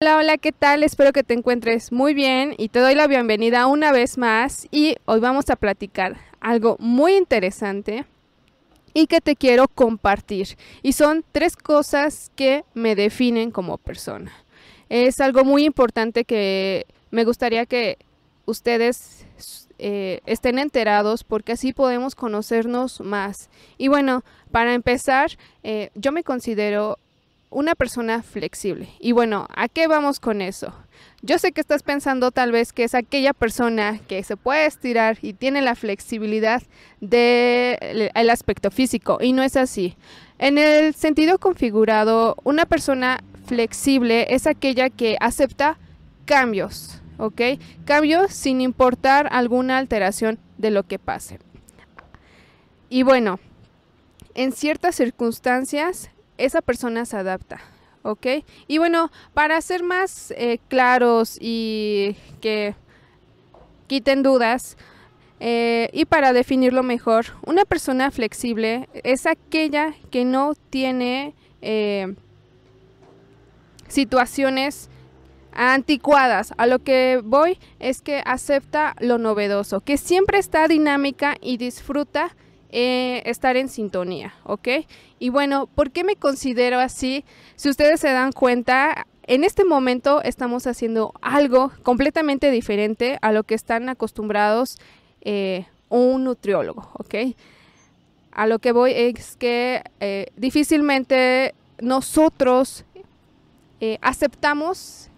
Hola, hola, ¿qué tal? Espero que te encuentres muy bien y te doy la bienvenida una vez más y hoy vamos a platicar algo muy interesante y que te quiero compartir. Y son tres cosas que me definen como persona. Es algo muy importante que me gustaría que ustedes eh, estén enterados porque así podemos conocernos más. Y bueno, para empezar, eh, yo me considero una persona flexible. Y bueno, ¿a qué vamos con eso? Yo sé que estás pensando tal vez que es aquella persona que se puede estirar y tiene la flexibilidad del aspecto físico y no es así. En el sentido configurado, una persona flexible es aquella que acepta cambios, ¿ok? Cambios sin importar alguna alteración de lo que pase. Y bueno, en ciertas circunstancias esa persona se adapta. ¿Ok? Y bueno, para ser más eh, claros y que quiten dudas, eh, y para definirlo mejor, una persona flexible es aquella que no tiene eh, situaciones anticuadas. A lo que voy es que acepta lo novedoso, que siempre está dinámica y disfruta eh, estar en sintonía, ¿ok? Y bueno, ¿por qué me considero así? Si ustedes se dan cuenta, en este momento estamos haciendo algo completamente diferente a lo que están acostumbrados eh, un nutriólogo, ¿ok? A lo que voy es que eh, difícilmente nosotros aceptamos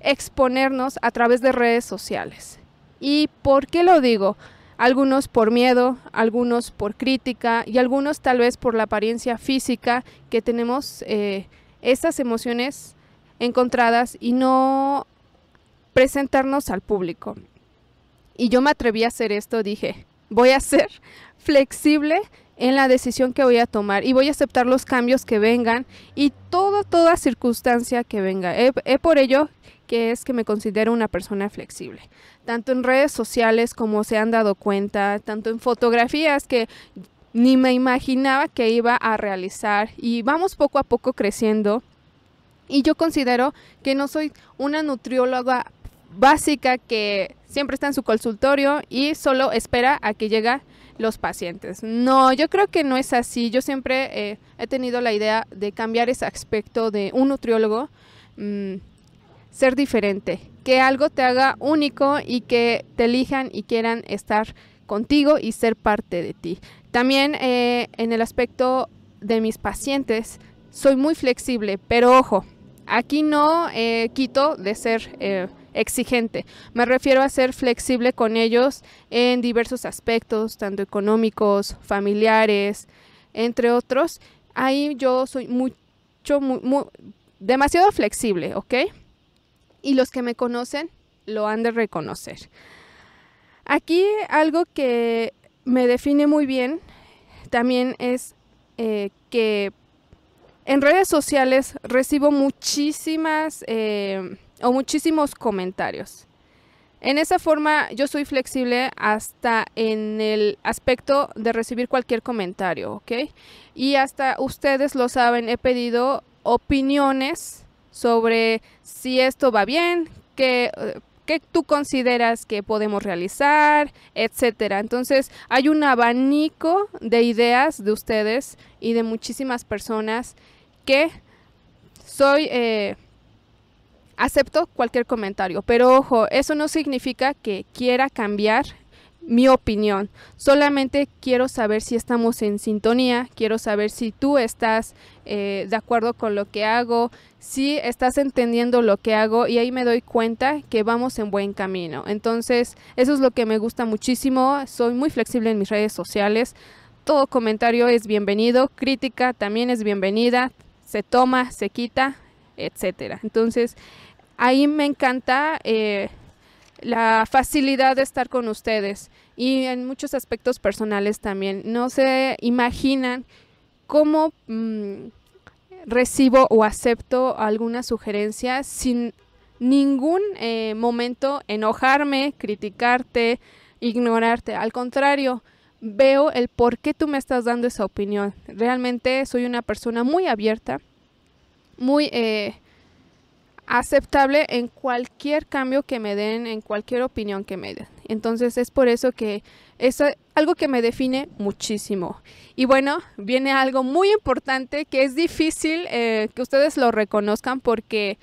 exponernos a través de redes sociales. ¿Y por qué lo digo? Algunos por miedo, algunos por crítica y algunos tal vez por la apariencia física que tenemos eh, esas emociones encontradas y no presentarnos al público. Y yo me atreví a hacer esto, dije, voy a ser flexible en la decisión que voy a tomar y voy a aceptar los cambios que vengan y todo, toda circunstancia que venga. He, por ello que es que me considero una persona flexible, tanto en redes sociales como se han dado cuenta, tanto en fotografías que ni me imaginaba que iba a realizar y vamos poco a poco creciendo. Y yo considero que no soy una nutrióloga básica que siempre está en su consultorio y solo espera a que llegue los pacientes. No, yo creo que no es así. Yo siempre eh, he tenido la idea de cambiar ese aspecto de un nutriólogo, mm, ser diferente, que algo te haga único y que te elijan y quieran estar contigo y ser parte de ti. También eh, en el aspecto de mis pacientes, soy muy flexible, pero ojo, aquí no eh, quito de ser exigente. Me refiero a ser flexible con ellos en diversos aspectos, tanto económicos, familiares, entre otros. Ahí yo soy mucho, demasiado flexible, ¿ok? Y los que me conocen lo han de reconocer. Aquí algo que me define muy bien también es eh, que en redes sociales recibo muchísimas eh, o muchísimos comentarios. En esa forma yo soy flexible hasta en el aspecto de recibir cualquier comentario, ¿ok? Y hasta ustedes lo saben, he pedido opiniones sobre si esto va bien, qué, qué tú consideras que podemos realizar, etcétera. Entonces hay un abanico de ideas de ustedes y de muchísimas personas que soy... Eh, acepto cualquier comentario, pero ojo, eso no significa que quiera cambiar mi opinión. Solamente quiero saber si estamos en sintonía, quiero saber si tú estás eh, de acuerdo con lo que hago, si estás entendiendo lo que hago y ahí me doy cuenta que vamos en buen camino. Entonces, eso es lo que me gusta muchísimo. Soy muy flexible en mis redes sociales. Todo comentario es bienvenido, crítica también es bienvenida, se toma, se quita, etcétera. Entonces, ahí me encanta eh, la facilidad de estar con ustedes y en muchos aspectos personales también. No se imaginan cómo mm, recibo o acepto alguna sugerencia sin ningún eh, momento enojarme, criticarte, ignorarte. Al contrario, veo el por qué tú me estás dando esa opinión. Realmente soy una persona muy abierta, muy... Eh, aceptable en cualquier cambio que me den, en cualquier opinión que me den. Entonces es por eso que es algo que me define muchísimo. Y bueno, viene algo muy importante que es difícil eh, que ustedes lo reconozcan porque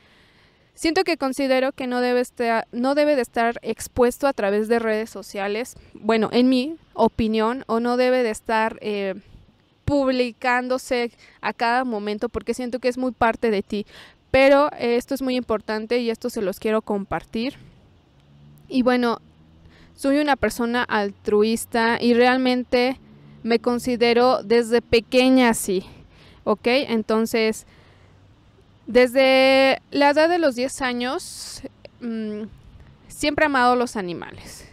siento que considero que no debe, estar, no debe de estar expuesto a través de redes sociales, bueno, en mi opinión, o no debe de estar eh, publicándose a cada momento porque siento que es muy parte de ti. Pero eh, esto es muy importante y esto se los quiero compartir. Y bueno, soy una persona altruista y realmente me considero desde pequeña así, ¿ok? Entonces, desde la edad de los 10 años, mm, siempre he amado los animales.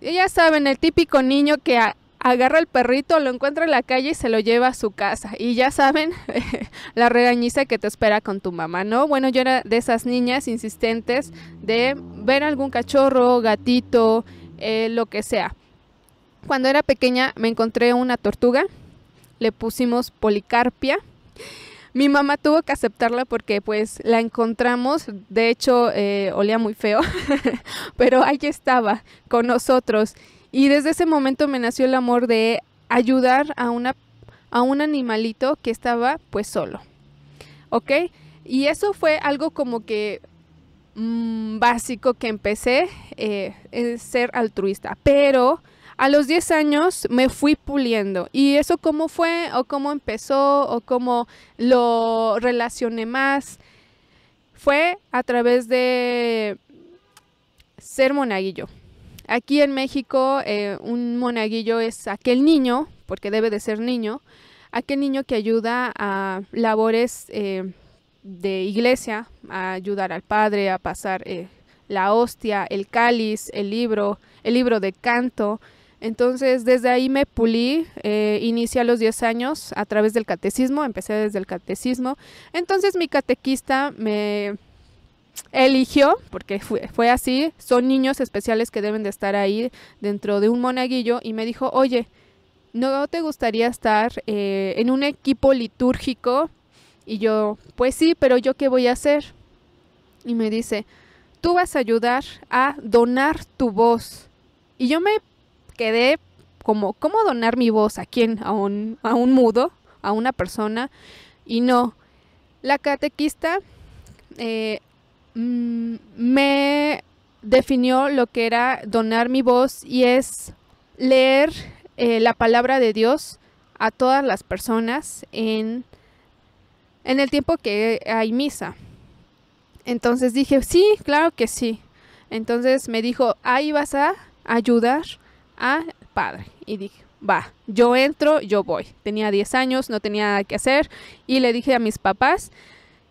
ya saben, el típico niño que agarra el perrito, lo encuentra en la calle y se lo lleva a su casa. Y ya saben la regañiza que te espera con tu mamá, ¿no? Bueno, yo era de esas niñas insistentes de ver algún cachorro, gatito, eh, lo que sea. Cuando era pequeña me encontré una tortuga, le pusimos Policarpia. Mi mamá tuvo que aceptarla porque pues la encontramos, de hecho eh, olía muy feo, pero ahí estaba con nosotros y desde ese momento me nació el amor de ayudar a, una, a un animalito que estaba pues solo. ¿Ok? Y eso fue algo como que mm, básico que empecé, eh, es ser altruista. Pero a los 10 años me fui puliendo. ¿Y eso cómo fue? ¿O cómo empezó? ¿O cómo lo relacioné más? Fue a través de ser monaguillo. Aquí en México eh, un monaguillo es aquel niño, porque debe de ser niño, aquel niño que ayuda a labores eh, de iglesia, a ayudar al padre a pasar eh, la hostia, el cáliz, el libro, el libro de canto. Entonces desde ahí me pulí, inicié a los 10 años a través del catecismo, empecé desde el catecismo. Entonces mi catequista me eligió, porque fue, así, son niños especiales que deben de estar ahí dentro de un monaguillo y me dijo, oye, ¿no te gustaría estar eh, en un equipo litúrgico? Y yo, pues sí, pero yo qué voy a hacer? Y me dice, tú vas a ayudar a donar tu voz. Y yo me quedé como, ¿cómo donar mi voz? ¿A quién? ¿A un, a un mudo? ¿A una persona? Y no, la catequista eh, Mm, me definió lo que era donar mi voz y es leer eh, la palabra de Dios a todas las personas en, en el tiempo que hay misa. Entonces dije, sí, claro que sí. Entonces me dijo, ahí vas a ayudar al padre. Y dije, va, yo entro, yo voy. Tenía 10 años, no tenía nada que hacer. Y le dije a mis papás,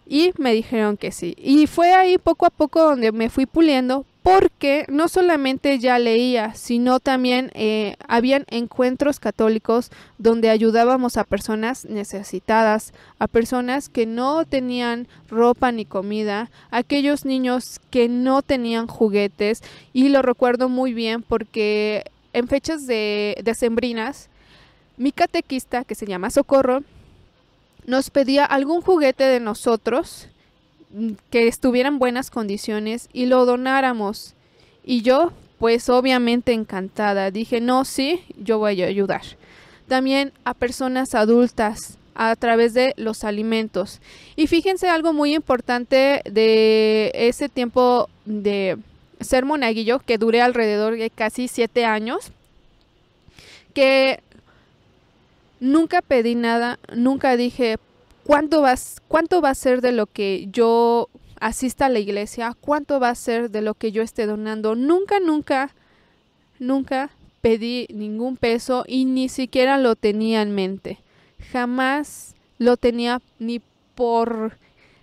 y me dijeron que sí. Y fue ahí poco a poco donde me fui puliendo porque no solamente ya leía, sino también eh, habían encuentros católicos donde ayudábamos a personas necesitadas, a personas que no tenían ropa ni comida, aquellos niños que no tenían juguetes y lo recuerdo muy bien porque en fechas de decembrinas mi catequista que se llama Socorro nos pedía algún juguete de nosotros mm, que estuviera en buenas condiciones y lo donáramos. Y yo, pues obviamente encantada, dije, no, sí, yo voy a ayudar. También a personas adultas a través de los alimentos. Y fíjense algo muy importante de ese tiempo de ser monaguillo, que duré alrededor de casi siete años, que nunca pedí nada, nunca dije, ¿cuánto, vas, ¿cuánto va a ser de lo que yo asista a la iglesia? ¿Cuánto va a ser de lo que yo esté donando? Nunca, nunca, nunca pedí ningún peso y ni siquiera lo tenía en mente. Jamás lo tenía ni por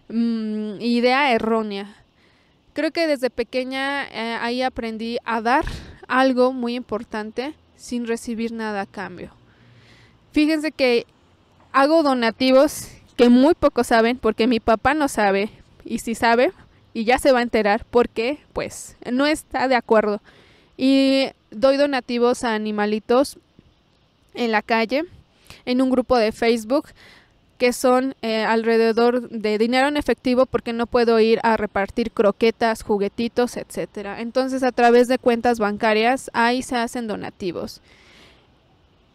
mm, idea errónea. Creo que desde pequeña eh, ahí aprendí a dar algo muy importante sin recibir nada a cambio. Fíjense que hago donativos que muy pocos saben porque mi papá no sabe y si sabe y ya se va a enterar porque pues no está de acuerdo. Y doy donativos a animalitos en la calle, en un grupo de Facebook. que son eh, alrededor de dinero en efectivo porque no puedo ir a repartir croquetas, juguetitos, etcétera. Entonces a través de cuentas bancarias ahí se hacen donativos.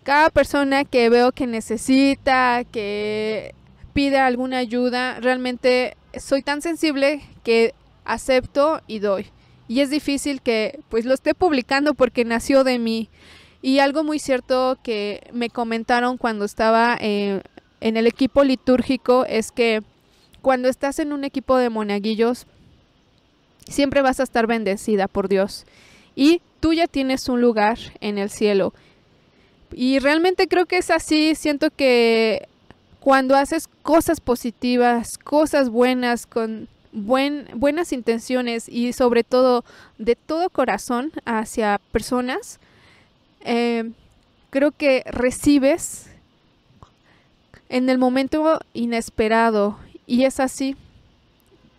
Cada persona que veo que necesita, que pide alguna ayuda, realmente soy tan sensible que acepto y doy. Y es difícil que pues lo esté publicando porque nació de mí. Y algo muy cierto que me comentaron cuando estaba eh, en el equipo litúrgico es que cuando estás en un equipo de monaguillos, siempre vas a estar bendecida por Dios. Y tú ya tienes un lugar en el cielo. Y realmente creo que es así. Siento que cuando haces cosas positivas, cosas buenas, con buen, buenas intenciones y sobre todo de todo corazón hacia personas, eh, creo que recibes en el momento inesperado. Y es así.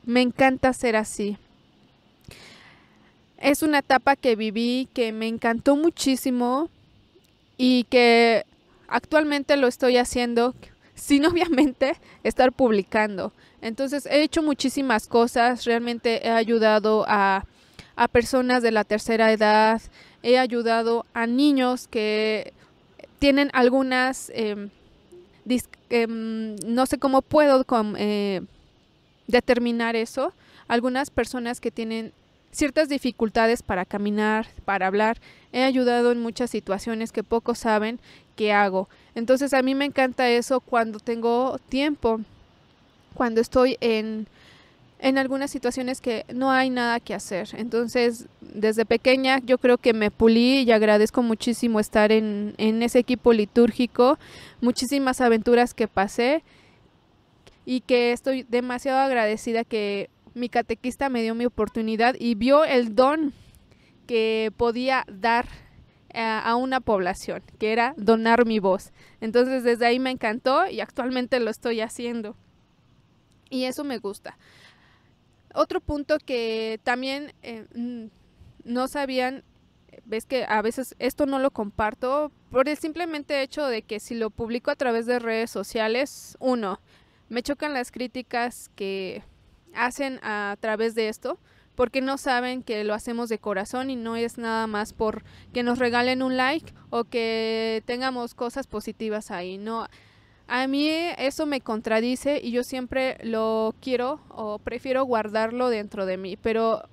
Me encanta ser así. Es una etapa que viví que me encantó muchísimo y que actualmente lo estoy haciendo sin obviamente estar publicando. Entonces he hecho muchísimas cosas, realmente he ayudado a, a personas de la tercera edad, he ayudado a niños que tienen algunas em, Em, no sé cómo puedo eh, determinar eso. Algunas personas que tienen ciertas dificultades para caminar, para hablar, he ayudado en muchas situaciones que pocos saben que hago. Entonces a mí me encanta eso cuando tengo tiempo, cuando estoy en en algunas situaciones que no hay nada que hacer. Entonces, desde pequeña yo creo que me pulí y agradezco muchísimo estar en, en ese equipo litúrgico, muchísimas aventuras que pasé y que estoy demasiado agradecida que mi catequista me dio mi oportunidad y vio el don que podía dar a, a una población, que era donar mi voz. Entonces desde ahí me encantó y actualmente lo estoy haciendo. Y eso me gusta. Otro punto que también eh, no sabían, ves que a veces esto no lo comparto por el simplemente hecho de que si lo publico a través de redes sociales, uno, me chocan las críticas que hacen a través de esto porque no saben que lo hacemos de corazón y no es nada más por que nos regalen un like o que tengamos cosas positivas ahí, no a mí eso me contradice y yo siempre lo quiero o prefiero guardarlo dentro de mí, pero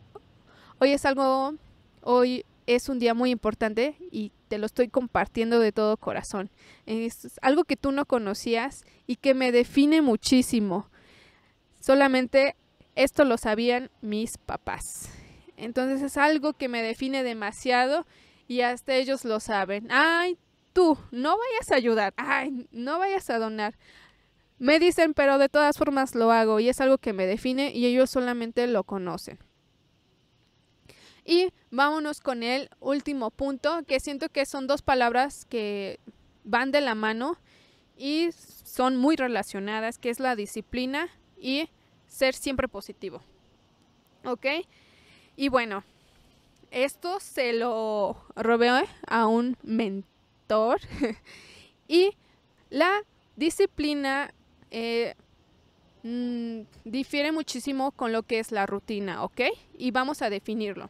hoy es algo, hoy es un día muy importante y te lo estoy compartiendo de todo corazón. Es algo que tú no conocías y que me define muchísimo. Solamente esto lo sabían mis papás. Entonces es algo que me define demasiado y hasta ellos lo saben. Ay, tú no vayas a ayudar, ay, no vayas a donar. Me dicen, pero de todas formas lo hago y es algo que me define y ellos solamente lo conocen. Y vámonos con el último punto, que siento que son dos palabras que van de la mano y son muy relacionadas, que es la disciplina y ser siempre positivo. ¿Ok? Y bueno, esto se lo robé a un mentor y la disciplina eh, mm, difiere muchísimo con lo que es la rutina, ¿ok? Y vamos a definirlo.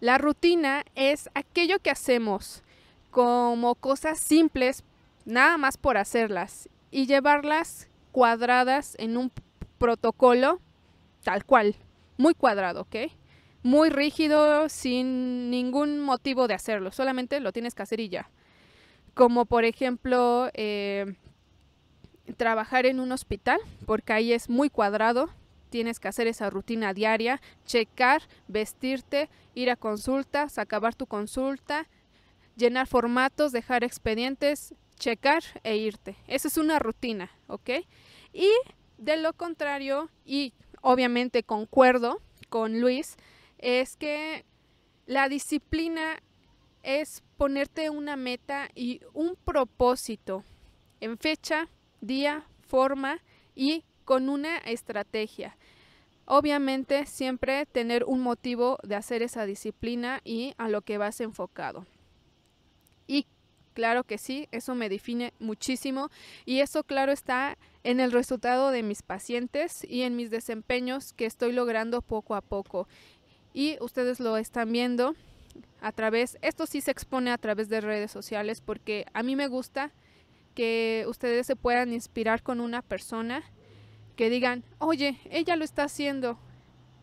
La rutina es aquello que hacemos como cosas simples, nada más por hacerlas, y llevarlas cuadradas en un protocolo tal cual, muy cuadrado, ¿ok? Muy rígido, sin ningún motivo de hacerlo, solamente lo tienes que hacer y ya como por ejemplo eh, trabajar en un hospital, porque ahí es muy cuadrado, tienes que hacer esa rutina diaria, checar, vestirte, ir a consultas, acabar tu consulta, llenar formatos, dejar expedientes, checar e irte. Esa es una rutina, ¿ok? Y de lo contrario, y obviamente concuerdo con Luis, es que la disciplina es ponerte una meta y un propósito en fecha, día, forma y con una estrategia. Obviamente siempre tener un motivo de hacer esa disciplina y a lo que vas enfocado. Y Claro que sí, eso me define muchísimo y eso claro está en el resultado de mis pacientes y en mis desempeños que estoy logrando poco a poco. Y ustedes lo están viendo a través, esto sí se expone a través de redes sociales porque a mí me gusta que ustedes se puedan inspirar con una persona que digan, oye, ella lo está haciendo,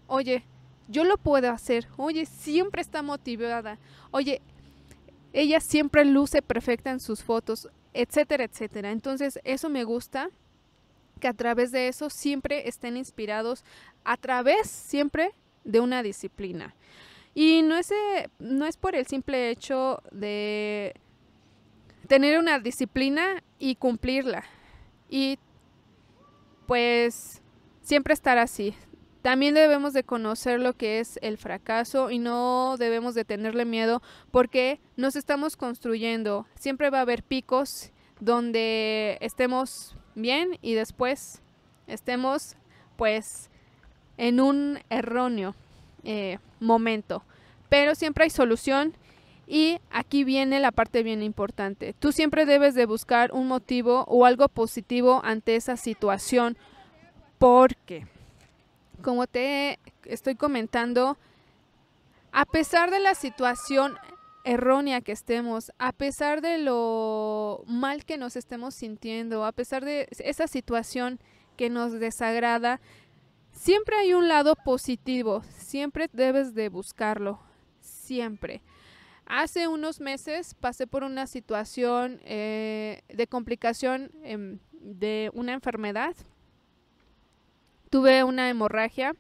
oye, yo lo puedo hacer, oye, siempre está motivada, oye, ella siempre luce perfecta en sus fotos, etcétera, etcétera. Entonces, eso me gusta, que a través de eso siempre estén inspirados, a través siempre de una disciplina. Y no es, eh, no es por el simple hecho de tener una disciplina y cumplirla. Y pues siempre estar así, también debemos de conocer lo que es el fracaso y no debemos de tenerle miedo porque nos estamos construyendo. Siempre va a haber picos donde estemos bien y después estemos pues en un erróneo eh, momento. Pero siempre hay solución y aquí viene la parte bien importante. Tú siempre debes de buscar un motivo o algo positivo ante esa situación porque como te estoy comentando, a pesar de la situación errónea que estemos, a pesar de lo mal que nos estemos sintiendo, a pesar de esa situación que nos desagrada, siempre hay un lado positivo, siempre debes de buscarlo, siempre. Hace unos meses pasé por una situación eh, de complicación em, de una enfermedad tuve una hemorragia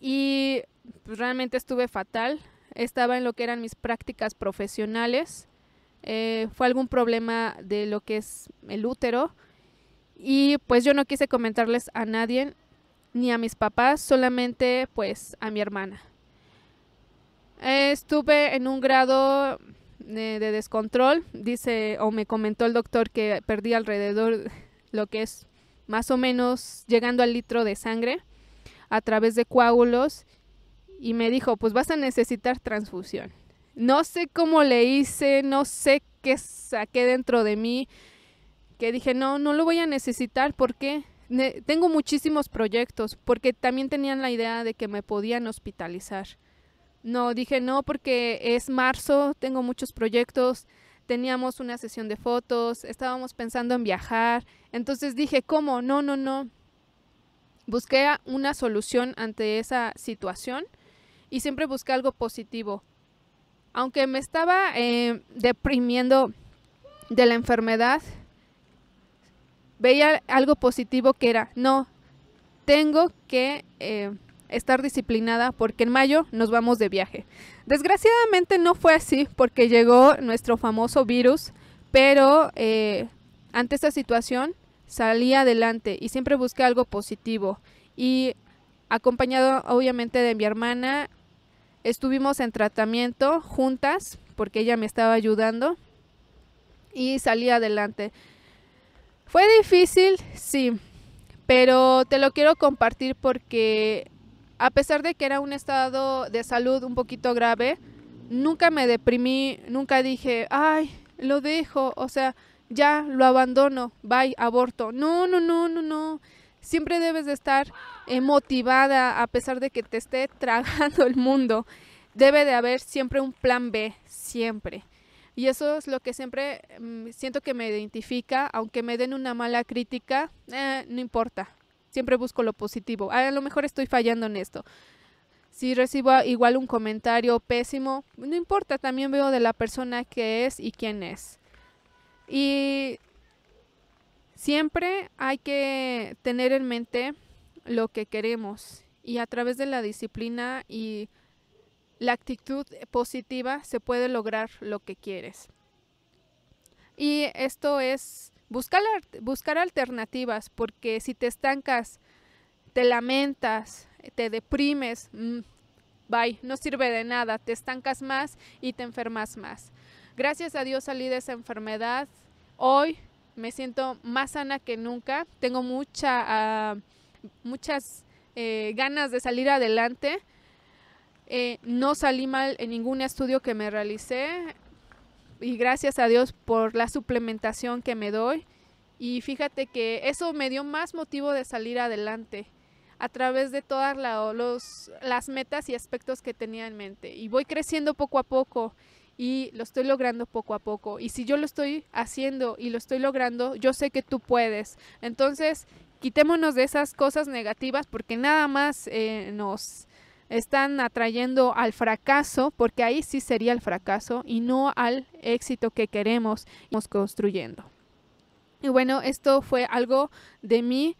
y pues, realmente estuve fatal. Estaba en lo que eran mis prácticas profesionales. Eh, fue algún problema de lo que es el útero. Y pues yo no quise comentarles a nadie, ni a mis papás, solamente pues a mi hermana. estuve en un grado de, de, descontrol, dice o me comentó el doctor que perdí alrededor lo que es más o menos llegando al litro de sangre a través de coágulos y me dijo, pues vas a necesitar transfusión. No sé cómo le hice, no sé qué saqué dentro de mí, que dije, no, no lo voy a necesitar porque tengo muchísimos proyectos, porque también tenían la idea de que me podían hospitalizar. No, dije, no, porque es marzo, tengo muchos proyectos, teníamos una sesión de fotos, estábamos pensando en viajar. Entonces dije, ¿cómo? No, no, no. Busqué una solución ante esa situación y siempre busqué algo positivo. Aunque me estaba eh, deprimiendo de la enfermedad, veía algo positivo que era, no, tengo que eh, estar disciplinada porque en mayo nos vamos de viaje. Desgraciadamente no fue así porque llegó nuestro famoso virus, pero eh, ante esta situación salí adelante y siempre busqué algo positivo. Y acompañado obviamente de mi hermana, estuvimos en tratamiento juntas porque ella me estaba ayudando y salí adelante. Fue difícil, sí, pero te lo quiero compartir porque a pesar de que era un estado de salud un poquito grave, nunca me deprimí, nunca dije, ay, lo dejo, o sea, ya lo abandono, bye, aborto. No, no, no, no, no. Siempre debes de estar eh, motivada a pesar de que te esté tragando el mundo. Debe de haber siempre un plan B, siempre. Y eso es lo que siempre mm, siento que me identifica, aunque me den una mala crítica, eh, no importa, Siempre busco lo positivo. A lo mejor estoy fallando en esto. Si recibo igual un comentario pésimo, no importa, también veo de la persona que es y quién es. Y siempre hay que tener en mente lo que queremos y a través de la disciplina y la actitud positiva se puede lograr lo que quieres. Y esto es Buscar, buscar alternativas, porque si te estancas, te lamentas, te deprimes, mm, bye, no sirve de nada, te estancas más y te enfermas más. Gracias a Dios salí de esa enfermedad. Hoy me siento más sana que nunca. Tengo mucha, ah, muchas eh, ganas de salir adelante. Eh, no salí mal en ningún estudio que me realicé. y gracias a Dios por la suplementación que me doy. Y fíjate que eso me dio más motivo de salir adelante a través de todas los, las metas y aspectos que tenía en mente. Y voy creciendo poco a poco y lo estoy logrando poco a poco. Y si yo lo estoy haciendo y lo estoy logrando, yo sé que tú puedes. Entonces, quitémonos de esas cosas negativas porque nada más eh, nos están atrayendo al fracaso, porque ahí sí sería el fracaso y no al éxito que queremos construyendo. Y bueno, esto fue algo de mí,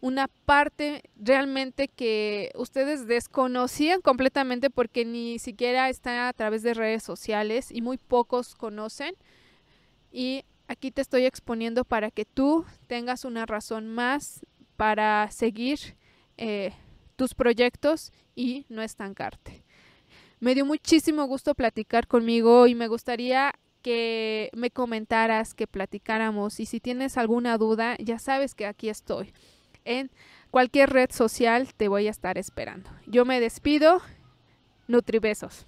una parte realmente que ustedes desconocían completamente porque ni siquiera está a través de redes sociales y muy pocos conocen. Y aquí te estoy exponiendo para que tú tengas una razón más para seguir eh, tus proyectos y no estancarte. Me dio muchísimo gusto platicar conmigo y me gustaría que me comentaras, que platicáramos y si tienes alguna duda, ya sabes que aquí estoy. En cualquier red social te voy a estar esperando. Yo me despido. Nutribesos.